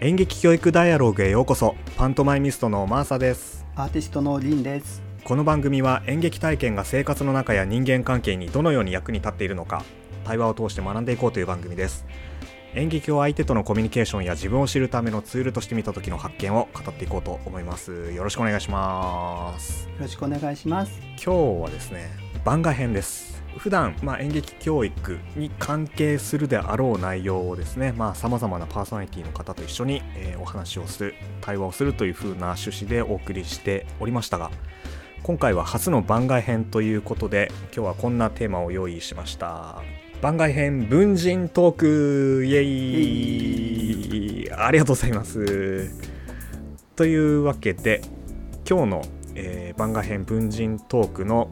演劇教育ダイアログへようこそ。パントマイミストのマーサです。アーティストのリンです。この番組は演劇体験が生活の中や人間関係にどのように役に立っているのか対話を通して学んでいこうという番組です。演劇を相手とのコミュニケーションや自分を知るためのツールとして見た時の発見を語っていこうと思います。よろしくお願いします。よろしくお願いします。今日はですね番外編です普段まあ演劇教育に関係するであろう内容をですねさまざ、まなパーソナリティの方と一緒に、えー、お話をする対話をするという風な趣旨でお送りしておりましたが今回は初の番外編ということで今日はこんなテーマを用意しました。番外編文人トークイエイ！ありがとうございます。というわけで今日の、えー、番外編文人トークの、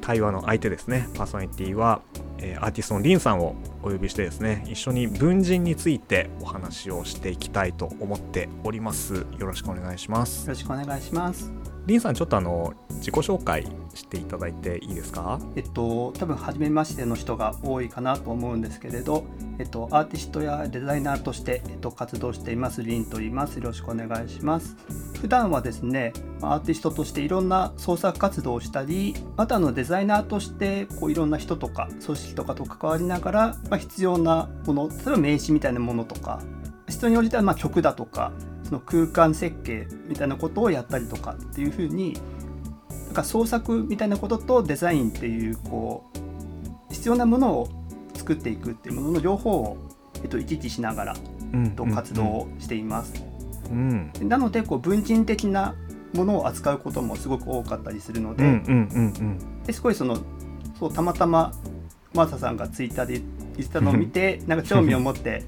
対話の相手ですね。パーソナリティは、えー、アーティストのリンさんをお呼びしてですね一緒に文人についてお話をしていきたいと思っております。よろしくお願いします。よろしくお願いします。リンさんちょっとあの自己紹介していただいていいですか？えっと多分初めましての人が多いかなと思うんですけれど、えっと、アーティストやデザイナーとして、えっと、活動しています。リンと言います。よろしくお願いします。普段はですねアーティストとしていろんな創作活動をしたりまたのデザイナーとしてこういろんな人とか組織とかと関わりながら、まあ、必要なもの例えば名刺みたいなものとか人によってはま曲だとかその空間設計みたいなことをやったりとかっていうふうになんか創作みたいなこととデザインっていうこう必要なものを作っていくっていうものの両方を、えっと、行き来しながら、と活動をしています。うん、なのでこう文人的なものを扱うこともすごく多かったりするので,、ですごいそのそうたまたまマーサさんがツイッターで言ってたのを見て なんか興味を持って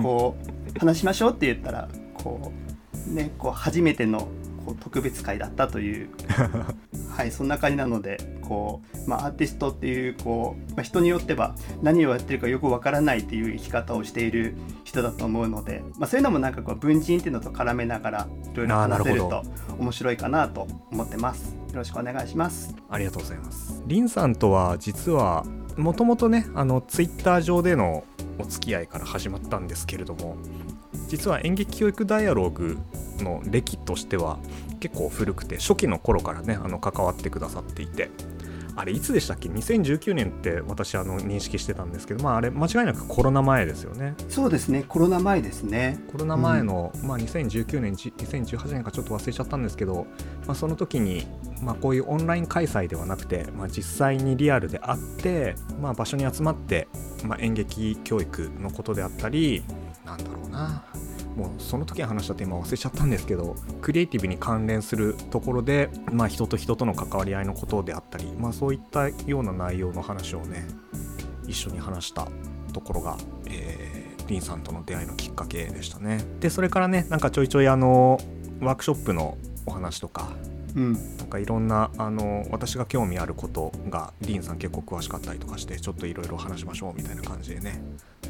こう話しましょうって言ったらこうね、こう初めてのこう特別会だったという はいそんな感じなのでこう、まあ、アーティストっていうこう、まあ、人によっては何をやってるかよくわからないっていう生き方をしている人だと思うので、まあ、そういうのもなんかこう文人っていうのと絡めながらいろいろ話せると面白いかなと思ってます。よろしくお願いします。ありがとうございます。リンさんとは実はもともとねあのツイッター上でのお付き合いから始まったんですけれども実は演劇教育ダイアログの歴としては結構古くて初期の頃からねあの関わってくださっていてあれいつでしたっけ？2019年って私あの認識してたんですけどまああれ間違いなくコロナ前ですよね。そうですね。コロナ前ですね。コロナ前の、うん、まあ、2019年2018年かちょっと忘れちゃったんですけど、まあ、その時に、まあ、こういうオンライン開催ではなくて、まあ、実際にリアルであって、まあ、場所に集まって、まあ、演劇教育のことであったりなんだろうな。もうその時話したテーマ忘れちゃったんですけどクリエイティブに関連するところで、まあ、人と人との関わり合いのことであったり、まあ、そういったような内容の話をね一緒に話したところが、えー、リンさんとの出会いのきっかけでしたね。でそれからねなんかちょいちょいあのワークショップのお話とかうん、なんかいろんなあの私が興味あることがリンさん結構詳しかったりとかしてちょっといろいろ話しましょうみたいな感じでね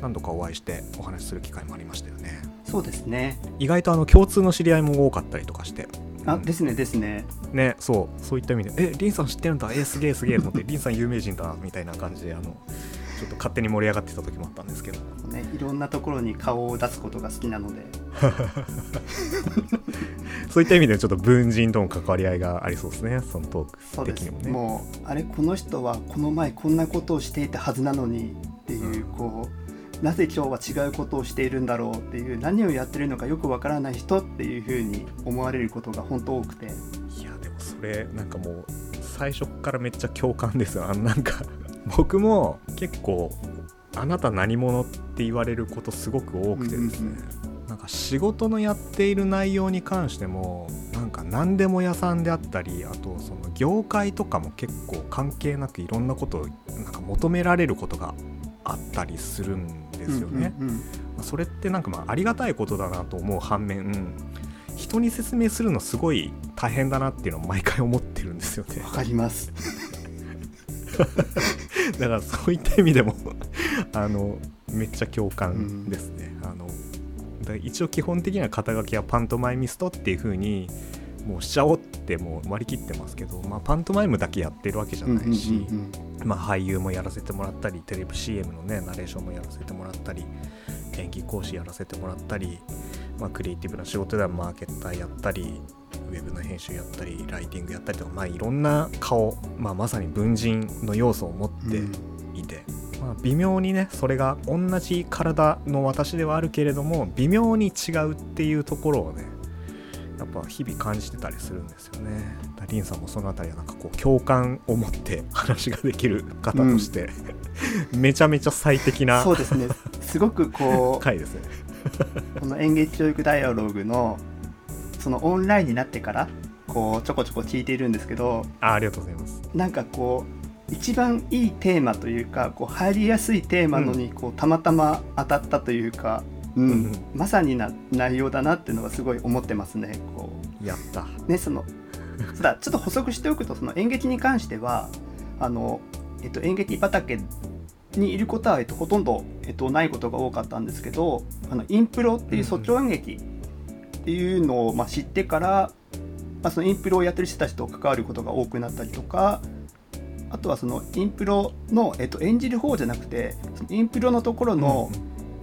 何度かお会いしてお話しする機会もありましたよね。そうですね。意外とあの共通の知り合いも多かったりとかして。あ、うん、ですねですね。ねそうそういった意味でえリンさん知ってるんだ。えすげえすげえと思ってリンさん有名人だみたいな感じであのちょっと勝手に盛り上がってた時もあったんですけど、ね、いろんなところに顔を出すことが好きなので そういった意味でちょっと文人との関わり合いがありそうですね。そのトーク的にもね。もうあれこの人はこの前こんなことをしていたはずなのにっていう、うん、こうなぜ今日は違うことをしているんだろうっていう何をやってるのかよくわからない人っていうふうに思われることが本当多くて。いやでもそれなんかもう最初からめっちゃ共感ですよ。なんか 僕も結構あなた何者って言われることすごく多くてですね、うんうんか仕事のやっている内容に関してもなんか何でも屋さんであったりあとその業界とかも結構関係なくいろんなことをなんか求められることがあったりするんですよね。うんうんうん、それってなんかまあありがたいことだなと思う反面人に説明するのすごい大変だなっていうのを毎回思ってるんですよね。わかります だからそういった意味でもあのめっちゃ共感ですね。うん、あの一応基本的には肩書きはパントマイミストっていう風にもうしちゃおうってもう割り切ってますけど、まあ、パントマイムだけやってるわけじゃないし、まあ、俳優もやらせてもらったりテレビ CM のねナレーションもやらせてもらったり演技講師やらせてもらったり、まあ、クリエイティブな仕事ではマーケッターやったりウェブの編集やったりライティングやったりとか、まあ、いろんな顔、まあ、まさに文人の要素を持って、まあ、微妙にねそれが同じ体の私ではあるけれども微妙に違うっていうところをねやっぱ日々感じてたりするんですよね。リンさんもその辺りはなんかこう共感を持って話ができる方として、うん、めちゃめちゃ最適なそうですね。すごくこう 回ですね。この演劇教育ダイアログのそのオンラインになってからこうちょこちょこ聞いているんですけどあありがとうございます。なんかこう一番いいテーマというかこう入りやすいテーマのにこう、たまたま当たったというか、うん、うん、まさにな内容だなっていうのがすごい思ってますね。こう。やった。ねそのそうだちょっと補足しておくとその演劇に関してはあの、えっと、演劇畑にいることは、えっと、ほとんど、えっと、ないことが多かったんですけどあのインプロっていう即興演劇っていうのを、まあ、知ってから、まあ、そのインプロをやってる人たちと関わることが多くなったりとかあとはそのインプロの、えっと、演じる方じゃなくてそのインプロのところの、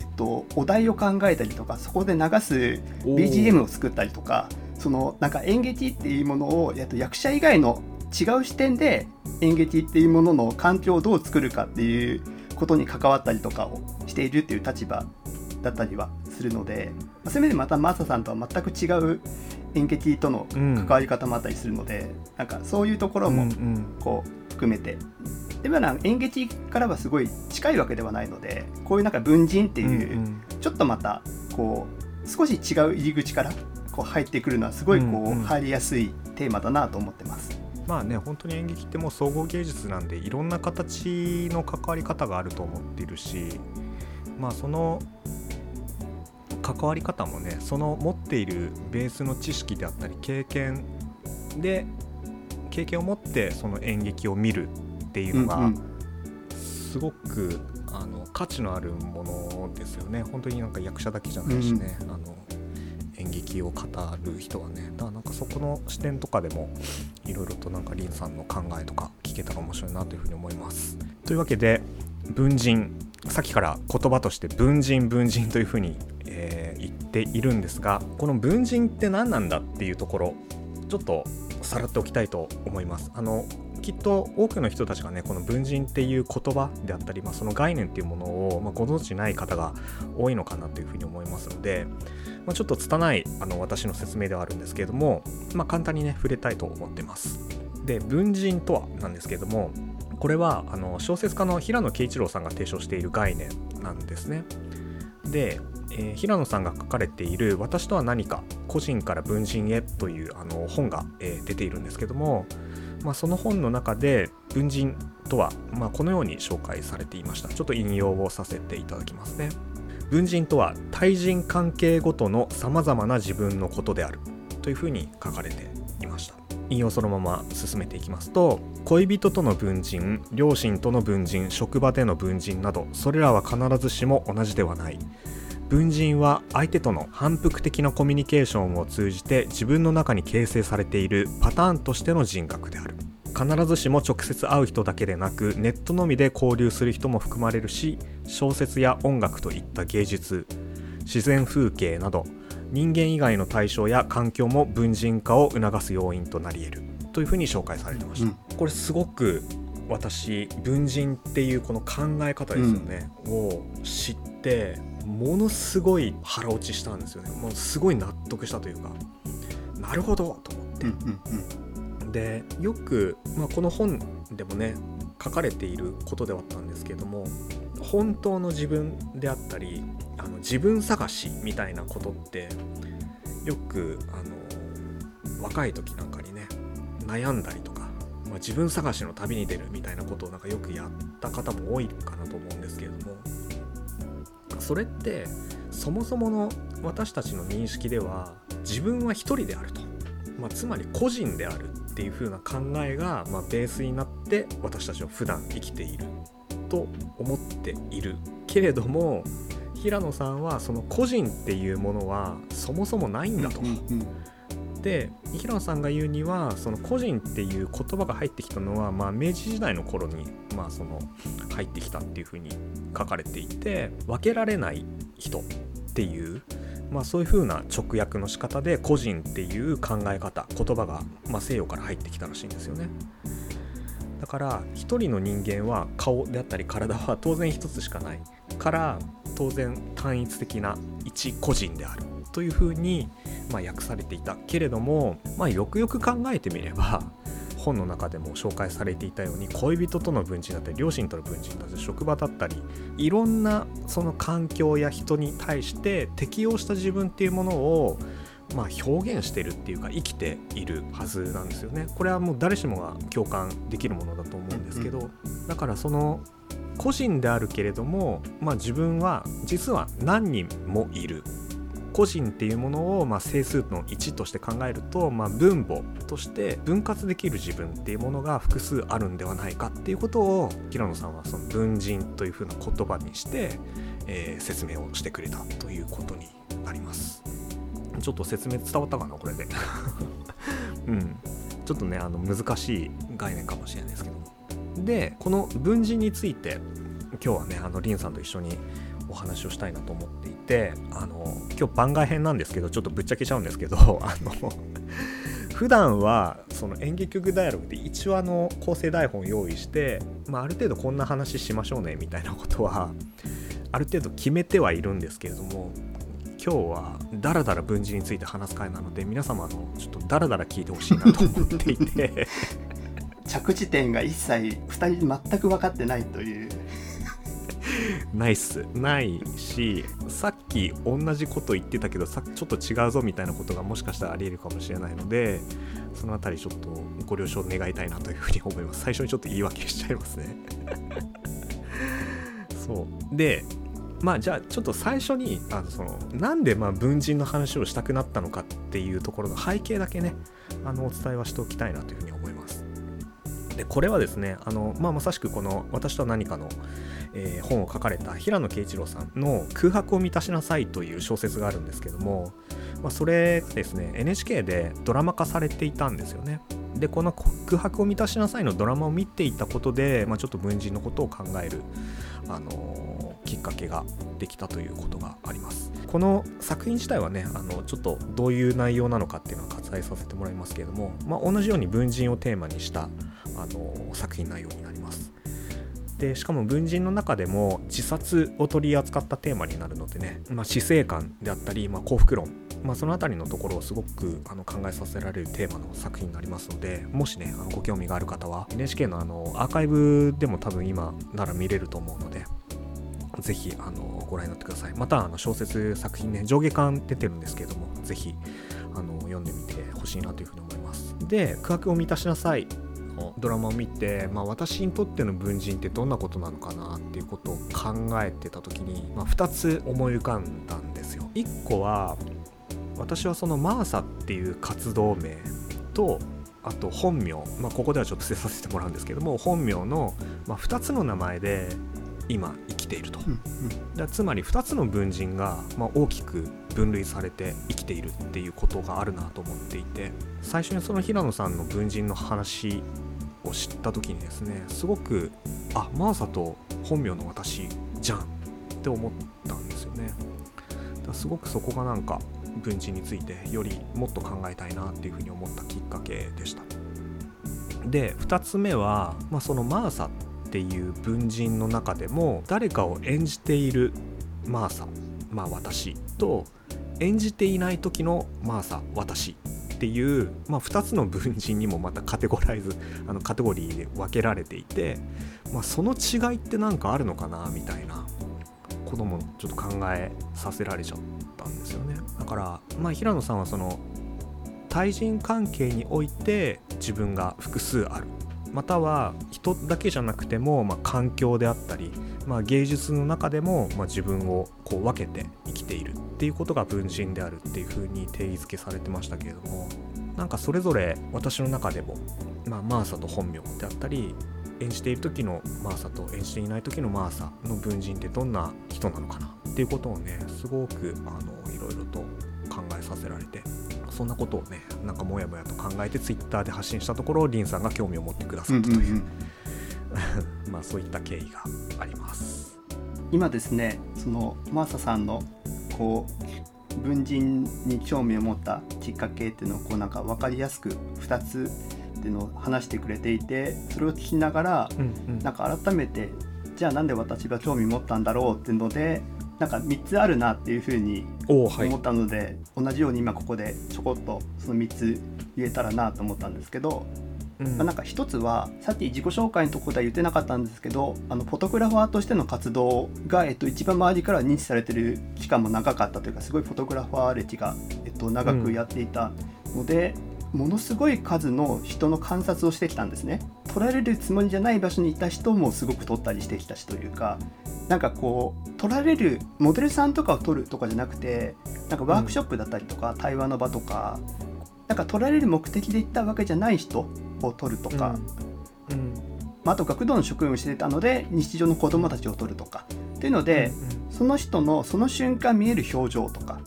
えっと、お題を考えたりとかそこで流す BGM を作ったりとかそのなんか演劇っていうものを、えっと、役者以外の違う視点で演劇っていうものの環境をどう作るかっていうことに関わったりとかをしているっていう立場だったりはするので、そういう意味でまたマサさんとは全く違う演劇との関わり方もあったりするので、うん、なんかそういうところもこう含めて、でも演劇からはすごい近いわけではないのでこういうなんか文人っていう、ちょっとまたこう少し違う入り口からこう入ってくるのはすごいこう入りやすいテーマだなと思ってます。まあね本当に演劇ってもう総合芸術なんでいろんな形の関わり方があると思っているしまあその関わり方もねその持っているベースの知識であったり経験で経験を持ってその演劇を見るっていうのがすごくあの価値のあるものですよね。本当になんか役者だけじゃないしね、うん、あの演劇を語る人はね。だからなんかそこの視点とかでもいろいろとなんかリンさんの考えとか聞けたら面白いなというふうに思います。というわけで文人さっきから言葉として文人文人というふうに、えー、言っているんですがこの文人って何なんだっていうところちょっとさらっておきたいと思います。あのきっと多くの人たちがねこの文人っていう言葉であったり、まあ、その概念っていうものを、まあ、ご存知ない方が多いのかなというふうに思いますので、まあ、ちょっと拙いあの私の説明ではあるんですけれども、ま、簡単にね触れたいと思ってます。で文人とはなんですけれどもこれはあの小説家の平野啓一郎さんが提唱している概念なんですね。で、えー、平野さんが書かれている「私とは何か個人から文人へ」というあの本が、えー、出ているんですけども、まあ、その本の中で文人とは、まあ、このように紹介されていました。ちょっと引用をさせていただきますね。文人とは対人関係ごとのさまざまな自分のことであるというふうに書かれていました。引用そのまま進めていきますと恋人との文人両親との文人職場での文人などそれらは必ずしも同じではない。文人は相手との反復的なコミュニケーションを通じて自分の中に形成されているパターンとしての人格である。必ずしも直接会う人だけでなくネットのみで交流する人も含まれるし小説や音楽といった芸術自然風景など人間以外の対象や環境も文人化を促す要因となり得る。というふうに紹介されてました、うん、これすごく私文人っていうこの考え方ですよね、うん、を知ってものすごい腹落ちしたんですよね。もうすごい納得したというかなるほどと思って、うんうんうん。でよく、まあ、この本でもね書かれていることではあったんですけども本当の自分であったりあの自分探しみたいなことってよくあの若い時なんかにね悩んだりとか、まあ、自分探しの旅に出るみたいなことをなんかよくやった方も多いかなと思うんですけれどもそれってそもそもの私たちの認識では自分は一人であると、まあ、つまり個人であるっていう風な考えが、まあ、ベースになって私たちは普段生きていると思っているけれども平野さんはその個人っていうものはそもそもないんだと。で平野さんが言うにはその個人っていう言葉が入ってきたのは、まあ、明治時代の頃に、まあ、その入ってきたっていうふうに書かれていて分けられない人っていう、まあ、そういうふうな直訳の仕方で個人っていう考え方言葉が、まあ、西洋から入ってきたらしいんですよね。だから一人の人間は顔であったり体は当然一つしかないから当然単一的な一個人であるというふうに、まあ、訳されていたけれども、まあ、よくよく考えてみれば本の中でも紹介されていたように恋人との文人だったり両親との文人だったり職場だったりいろんなその環境や人に対して適応した自分っていうものをまあ、表現してるっていうか生きているはずなんですよね。これはもう誰しもが共感できるものだと思うんですけど、だからその個人であるけれども、まあ、自分は実は何人もいる個人っていうものをまあ整数の1として考えると、まあ、分母として分割できる自分っていうものが複数あるんではないかっていうことを平野さんはその文人というふうな言葉にして、えー、説明をしてくれたということになります。ちょっと説明伝わったかなこれで。うん。ちょっとねあの難しい概念かもしれないですけど。でこの文人について今日はねあのリンさんと一緒にお話をしたいなと思っていてあの今日番外編なんですけどちょっとぶっちゃけちゃうんですけど あの普段はその演劇曲ダイアログで一話の構成台本を用意して、まあ、ある程度こんな話しましょうねみたいなことはある程度決めてはいるんですけれども今日はダラダラ文字について話す回なので皆様のちょっとダラダラ聞いてほしいなと思っていて。着地点が一切2人全く分かってないというないっす。ないしさっき同じこと言ってたけどさちょっと違うぞみたいなことがもしかしたらありえるかもしれないのでその辺りちょっとご了承願いたいなというふうに思います。最初にちょっと言い訳しちゃいますね。そう。でまあじゃあちょっと最初にあのそのなんでまあ文人の話をしたくなったのかっていうところの背景だけねあのお伝えはしておきたいなというふうに思います。でこれはですねあの、まあ、まさしくこの「私とは何かの」えー、本を書かれた平野啓一郎さんの「空白を満たしなさい」という小説があるんですけども、まあ、それですね NHK でドラマ化されていたんですよね。でこの「空白を満たしなさい」のドラマを見ていたことで、まあ、ちょっと文人のことを考える、あのー、きっかけができたということがあります。この作品自体はねあのちょっとどういう内容なのかっていうのは割愛させてもらいますけれども、まあ、同じように文人をテーマにした、あの、作品内容になります。でしかも文人の中でも自殺を取り扱ったテーマになるのでね、まあ、死生観であったり、まあ、幸福論、まあ、その辺りのところをすごくあの考えさせられるテーマの作品になりますのでもしねあのご興味がある方は NHK のあのアーカイブでも多分今なら見れると思うのでぜひあのご覧になってください。またあの小説作品ね上下巻出てるんですけどもぜひあの読んでみてほしいなというふうに思います。で「空白を満たしなさい」ドラマを見て、まあ、私にとっての文人ってどんなことなのかなっていうことを考えてた時に、まあ、2つ思い浮かんだんですよ。1個は私はそのマーサっていう活動名とあと本名、まあ、ここではちょっと伏せさせてもらうんですけども本名の、まあ、2つの名前で今生きていると、うんうん、つまり2つの文人が、まあ、大きく分類されて生きているっていうことがあるなと思っていて最初にその平野さんの文人の話を知った時にですねすごくあマーサと本名の私じゃんって思ったんですよね。だすごくそこがなんか文人についてよりもっと考えたいなっていうふうに思ったきっかけでした。で2つ目は、まあ、そのマーサっていう文人の中でも誰かを演じているマーサまあ私と演じていない時のマーサ私っていう、まあ、2つの文人にもまたカテゴライズ あのカテゴリーで分けられていて、まあ、その違いって何かあるのかなみたいなこともちょっと考えさせられちゃったんですよね。だから、まあ、平野さんはその対人関係において自分が複数ある。または人だけじゃなくても、まあ、環境であったり、まあ、芸術の中でも、まあ、自分をこう分けて生きているっていうことが文人であるっていうふうに定義づけされてましたけれどもなんかそれぞれ私の中でも、まあ、マーサと本名であったり演じている時のマーサと演じていない時のマーサの文人ってどんな人なのかなっていうことをねすごくあのいろいろと考えささせられてそんなことをねなんかもやもやと考えてツイッターで発信したところリンさんが興味を持ってくださったという,、まあそういった経緯があります。今ですねそのマーサさんのこう文人に興味を持ったきっかけっていうのをこうなんか分かりやすく2つっていうのを話してくれていてそれを聞きながら、うんうん、なんか改めてじゃあなんで私が興味持ったんだろうっていうのでなんか3つあるなっていうふうに思ったので、はい、同じように今ここでちょこっとその3つ言えたらなと思ったんですけど、うん、まあ、なんか一つはさっき自己紹介のところでは言ってなかったんですけどあのフォトグラファーとしての活動が、えっと、一番周りから認知されてる期間も長かったというかすごいフォトグラファー歴が、えっと、長くやっていたので。うん。ものすごい数の人の観察をしてきたんですね撮られるつもりじゃない場所にいた人もすごく撮ったりしてきたしというかなんかこう撮られるモデルさんとかを撮るとかじゃなくてなんかワークショップだったりとか、うん、対話の場とかなんか撮られる目的で行ったわけじゃない人を撮るとか、うん、うん。まあ、あと学童の職員をしてたので日常の子どもたちを撮るとか。っていうので、うんうん、その人のその瞬間見える表情とか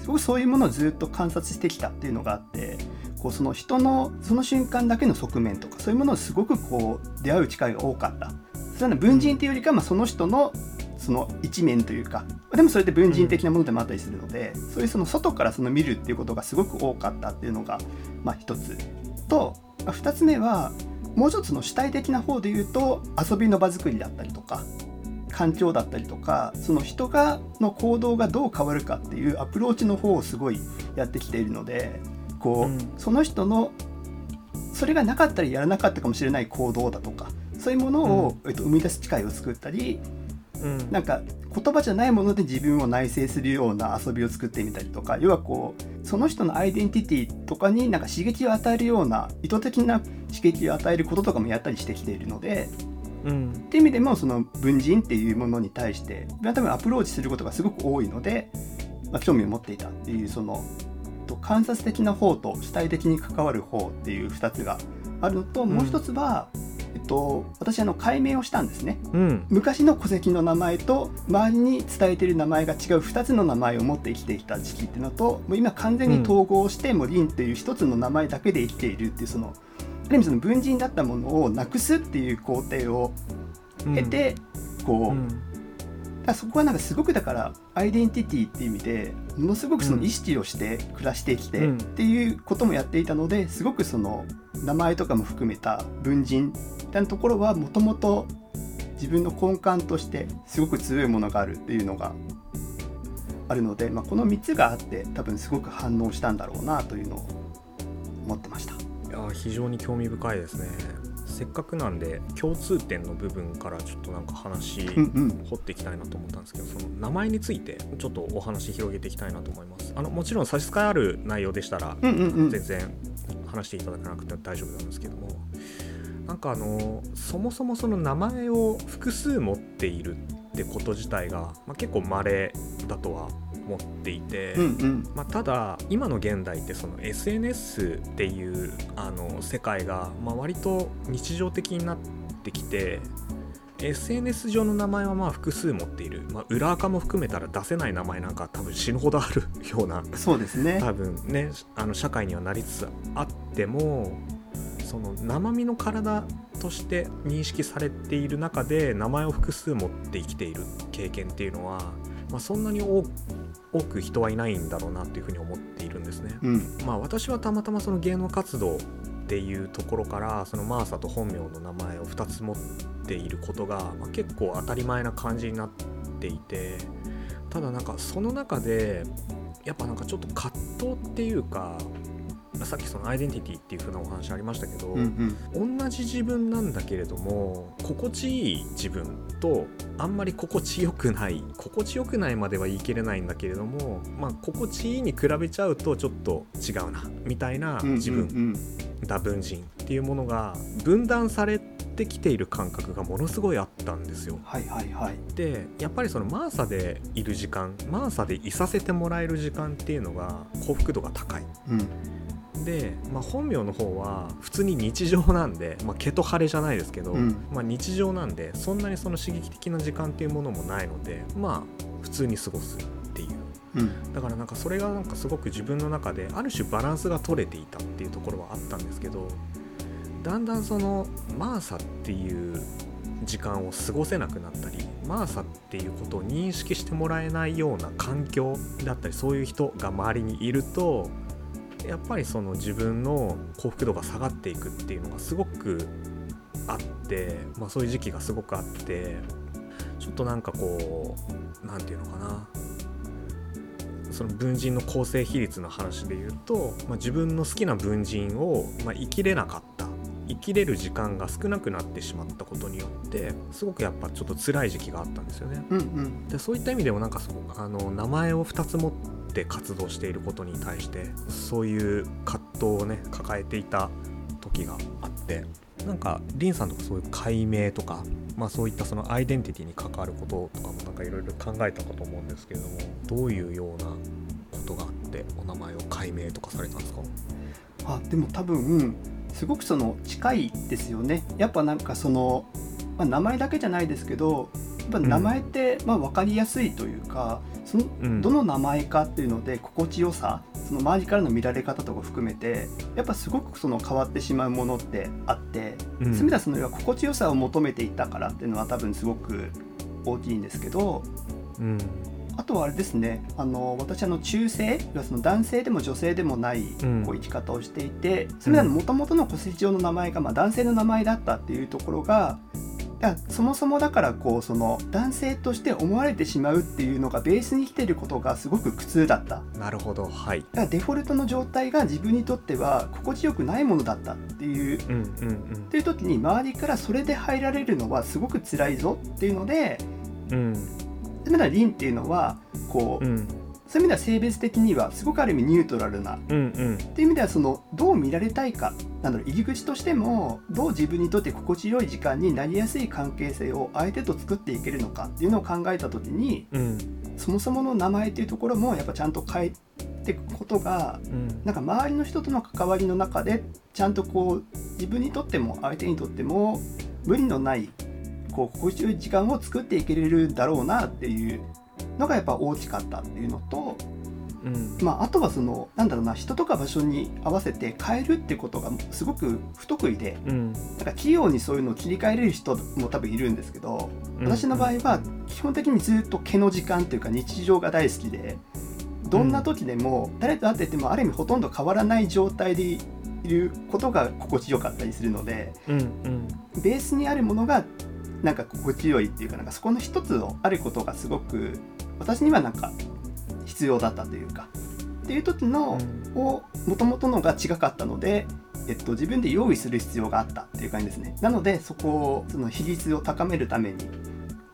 すごくそういうものをずっと観察してきたっていうのがあってこうその人のその瞬間だけの側面とかそういうものをすごくこう出会う機会が多かった。それは文人っていうよりか、まあ、その人のその一面というかでもそれって文人的なものでもあったりするので、そういうその外からその見るっていうことがすごく多かったっていうのが、まあ、一つと、まあ、2つ目はもう一つの主体的な方で言うと遊びの場作りだったりとか環境だったりとかその人がの行動がどう変わるかっていうアプローチの方をすごいやってきているのでこう、うん、その人のそれがなかったりやらなかったかもしれない行動だとかそういうものを、うん、えっと、生み出す機会を作ったり、うん、なんか言葉じゃないもので自分を内省するような遊びを作ってみたりとか要はこうその人のアイデンティティとかになんか刺激を与えるような意図的な刺激を与えることとかもやったりしてきているので。うん、っていう意味でもその文人っていうものに対して多分アプローチすることがすごく多いので、まあ、興味を持っていたっていうそのと観察的な方と主体的に関わる方っていう2つがあるのと、もう一つは、えっと、私あの解明をしたんですね、うん、昔の戸籍の名前と周りに伝えている名前が違う2つの名前を持って生きてきた時期っていうのともう今完全に統合して、もうリンっていう1つの名前だけで生きているっていうそのある意味その文人だったものをなくすっていう工程を経て、こう、だそこはなんかすごくだからアイデンティティっていう意味でものすごくその意識をして暮らしてきてっていうこともやっていたのですごくその名前とかも含めた文人みたいなところはもともと自分の根幹としてすごく強いものがあるっていうのがあるので、まあ、この3つがあって多分すごく反応したんだろうなというのを思ってました。いや非常に興味深いですね。せっかくなんで共通点の部分からちょっとなんか話掘っていきたいなと思ったんですけど、その名前についてちょっとお話広げていきたいなと思います。あのもちろん差し支えある内容でしたら、全然話していただかなくて大丈夫なんですけどもなんかあのそもそもその名前を複数持っているってこと自体が、まあ、結構稀だとは思っていて、うんうん、まあ、ただ今の現代ってその SNS っていうあの世界が、まあ、割と日常的になってきて SNS 上の名前はまあ複数持っている、まあ、裏垢も含めたら出せない名前なんか多分死ぬほどあるようなそうですね。多分ねあの社会にはなりつつあってもその生身の体として認識されている中で名前を複数持って生きている経験っていうのは、まあ、そんなに多多く人はいないんだろうなっていうふうに思っているんですね。うん、まあ私はたまたまその芸能活動っていうところからそのマーサと本名の名前を2つ持っていることが、まあ、結構当たり前な感じになっていてただなんかその中でやっぱなんかちょっと葛藤っていうかさっきそのアイデンティティっていう風なお話ありましたけど、うんうん、同じ自分なんだけれども心地いい自分とあんまり心地よくない心地よくないまでは言い切れないんだけれども、まあ、心地いいに比べちゃうとちょっと違うなみたいな自分、うんうんうん、多分。人っていうものが分断されてきている感覚がものすごいあったんですよ。はいはいはい、でやっぱりそのマーサでいる時間マーサでいさせてもらえる時間っていうのが幸福度が高い。うんで、まあ、本名の方は普通に日常なんで、まあ、毛と晴れじゃないですけど、うん、まあ、日常なんでそんなにその刺激的な時間っていうものもないのでまあ普通に過ごすっていう。うん。だからなんかそれがなんかすごく自分の中である種バランスが取れていたっていうところはあったんですけどだんだんそのマーサっていう時間を過ごせなくなったりマーサっていうことを認識してもらえないような環境だったりそういう人が周りにいるとやっぱりその自分の幸福度が下がっていくっていうのがすごくあって、まあ、そういう時期がすごくあってちょっとなんかこう何て言うのかな。その文人の構成比率の話で言うと、まあ、自分の好きな文人を、まあ、生きれなかった。生きれる時間が少なくなってしまったことによってすごくやっぱちょっと辛い時期があったんですよね。うんうん。でそういった意味でもなんかそうあの名前を2つ持って活動していることに対してそういう葛藤をね抱えていた時があってなんかリンさんとかそういう解明とか、まあ、そういったそのアイデンティティに関わることとかもなんかいろいろ考えたかと思うんですけれどもどういうようなことがあってお名前を解明とかされたんですか？あでも多分すごくその近いですよね。やっぱなんかその、まあ、名前だけじゃないですけどっぱ名前ってまあ分かりやすいというか、そのうん。どの名前かっていうので心地よさその周りからの見られ方とか含めてやっぱすごくその変わってしまうものってあって、うん。そういう意味ではその要は心地よさを求めていたからっていうのは多分すごく大きいんですけどうん。あとはあれですねあの私あの中性その男性でも女性でもないうん。こう生き方をしていて、それらのもともとの戸籍上の名前がまあ男性の名前だったっていうところがいやそもそもだからこうその男性として思われてしまうっていうのがベースに来てることがすごく苦痛だった。だなるほどはい。からデフォルトの状態が自分にとっては心地よくないものだったっていう。うんうんうん。っていう時に周りからそれで入られるのはすごく辛いぞっていうのでうん。そういう意味ではリンっていうのはこう、うんそういう意味では性別的にはすごくある意味ニュートラルな。うんうん。っていう意味ではそのどう見られたいかなんだろう入り口としてもどう自分にとって心地よい時間になりやすい関係性を相手と作っていけるのかっていうのを考えた時にうん。そもそもの名前っていうところもやっぱちゃんと変えていくことがうん。なんか周りの人との関わりの中でちゃんとこう自分にとっても相手にとっても無理のないこう心地よい時間を作っていけれるだろうなっていうのがやっぱ大きかったっていうのとうん。まあ、あとはそのなんだろうな人とか場所に合わせて変えるってことがすごく不得意でうん。なんか器用にそういうのを切り替えれる人も多分いるんですけど私の場合は基本的にずっと毛の時間というか日常が大好きでどんな時でも誰と会っててもある意味ほとんど変わらない状態でいることが心地よかったりするのでうんうん。ベースにあるものがなんか心地よいっていうかなんかそこの一つをあることがすごく私にはなんか必要だったというかっていう時のを元々のが違かったので、えっと、自分で用意する必要があったっていう感じですね。なのでそこをその比率を高めるために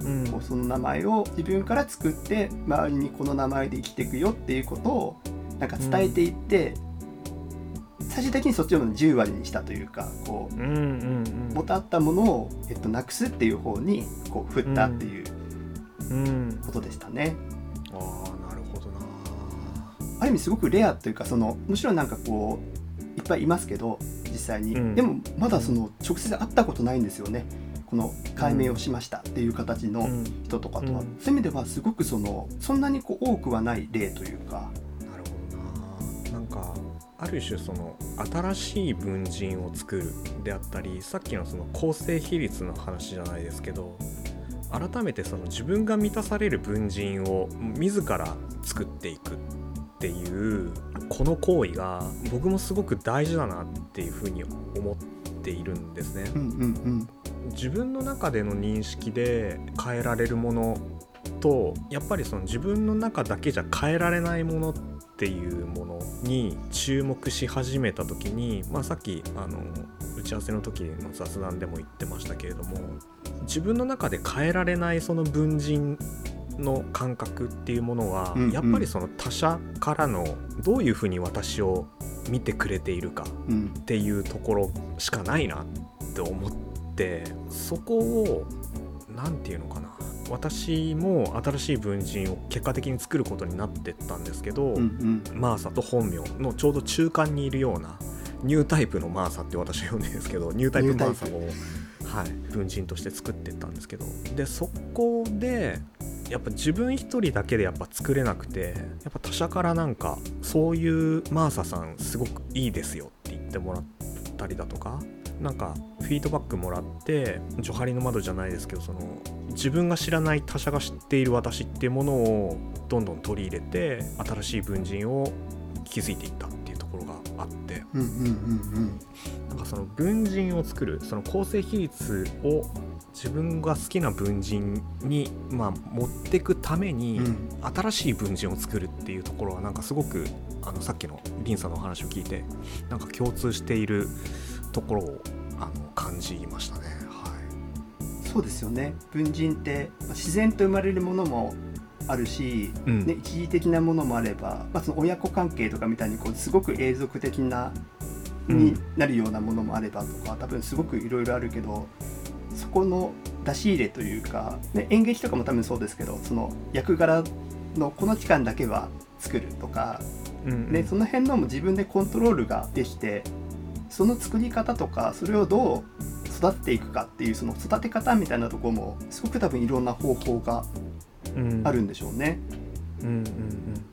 うん。こうその名前を自分から作って周りにこの名前で生きていくよっていうことをなんか伝えていって、最終的にそっちを10割にしたというかこううんうんうん。元あったものを、えっと、なくすっていう方にこう振ったっていううん。ことでしたね。ああなるほどな。ある意味すごくレアというかそのもちろんなんかこういっぱいいますけど実際に、うん。でもまだその直接会ったことないんですよね。この解明をしましたっていう形のうん。人とかとは、うん。そういう意味ではすごくそのそんなにこう多くはない例というかかある種その新しい文人を作るであったりさっきのその構成比率の話じゃないですけど改めてその自分が満たされる文人を自ら作っていくっていうこの行為が僕もすごく大事だなっていうふうに思っているんですね。うんうん自分の中での認識で変えられるものとやっぱりその自分の中だけじゃ変えられないものっていうものに注目し始めた時に、まあ、さっきあの打ち合わせの時の雑談でも言ってましたけれども自分の中で変えられないその文人の感覚っていうものは、うんうん。やっぱりその他者からのどういうふうに私を見てくれているかっていうところしかないなって思ってそこを何て言うのかな私も新しい文人を結果的に作ることになってったんですけど、うんうん。マーサと本名のちょうど中間にいるようなニュータイプのマーサって私は呼んでるんですけどニュータイプマーサを、はい、文人として作ってったんですけどでそこでやっぱ自分一人だけでやっぱ作れなくてやっぱ他者からなんかそういうマーサさんすごくいいですよって言ってもらったりだとかなんかフィードバックもらってジョハリの窓じゃないですけどその自分が知らない他者が知っている私っていうものをどんどん取り入れて新しい文人を築いていったっていうところがあってうんうんうんなんかその文人を作るその構成比率を自分が好きな文人に、まあ、持ってくために、うん新しい文人を作るっていうところはなんかすごくあのさっきのリンさんのお話を聞いてなんか共通しているところをあの感じましたね。はそうですよね。文人ってまあ自然と生まれるものもあるし、うん。ね、一時的なものもあれば、まあ、その親子関係とかみたいにこうすごく永続的なうん。になるようなものもあればとか多分すごくいろいろあるけどそこの出し入れというか、ね、演劇とかも多分そうですけどその役柄のこの期間だけは作るとか、いうんうん。ね、その辺のも自分でコントロールができてその作り方とかそれをどう育っていくかっていうその育て方みたいなところもすごく多分いろんな方法がうん。あるんでしょうね。うんうん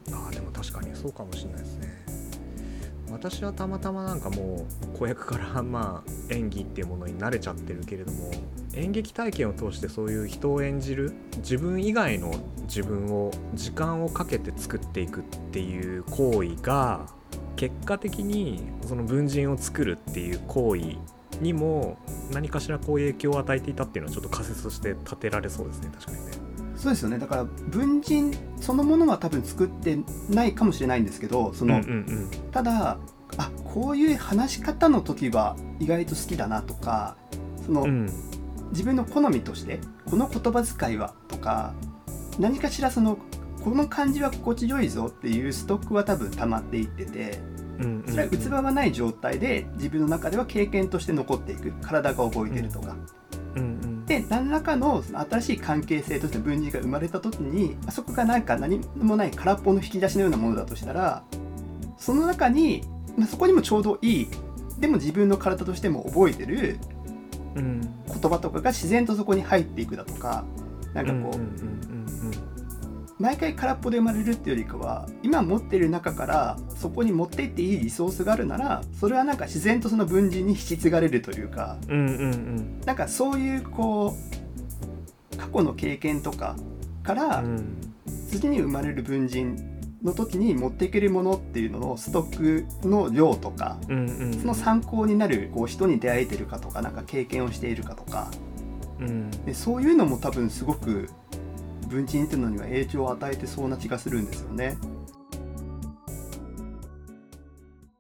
うん。ああでも確かにそうかもしれないですね。私はたまたまなんかもう子役からまあ演技っていうものに慣れちゃってるけれども演劇体験を通してそういう人を演じる自分以外の自分を時間をかけて作っていくっていう行為が結果的にその文人を作るっていう行為にも何かしらこう影響を与えていたっていうのはちょっと仮説として立てられそうですね確かにね。そうですよね。だから文人そのものは多分作ってないかもしれないんですけどその、うんうんただあこういう話し方の時は意外と好きだなとかその、うん。うん自分の好みとしてこの言葉遣いはとか何かしらそのこの感じは心地よいぞっていうストックは多分溜まっていっててうんうんうん。それは器がない状態で自分の中では経験として残っていく。体が覚えてるとか、うん。うんで何らかのその新しい関係性として分離が生まれた時にあそこがなんか何もない空っぽの引き出しのようなものだとしたらその中に、まあ、そこにもちょうどいい。でも自分の体としても覚えてるうん。言葉とかが自然とそこに入っていくだとかなんかこう、毎回空っぽで生まれるっていうよりかは今持ってる中からそこに持っていっていいリソースがあるならそれはなんか自然とその分人に引き継がれるというかうんうんうん。なんかそういうこう過去の経験とかから、うん次に生まれる文人の時に持っていけるものっていうののストックの量とかうんうん。その参考になるこう人に出会えてるかとかなんか経験をしているかとかうんでそういうのも多分すごく文鎮っていうのには影響を与えてそうな気がするんですよね。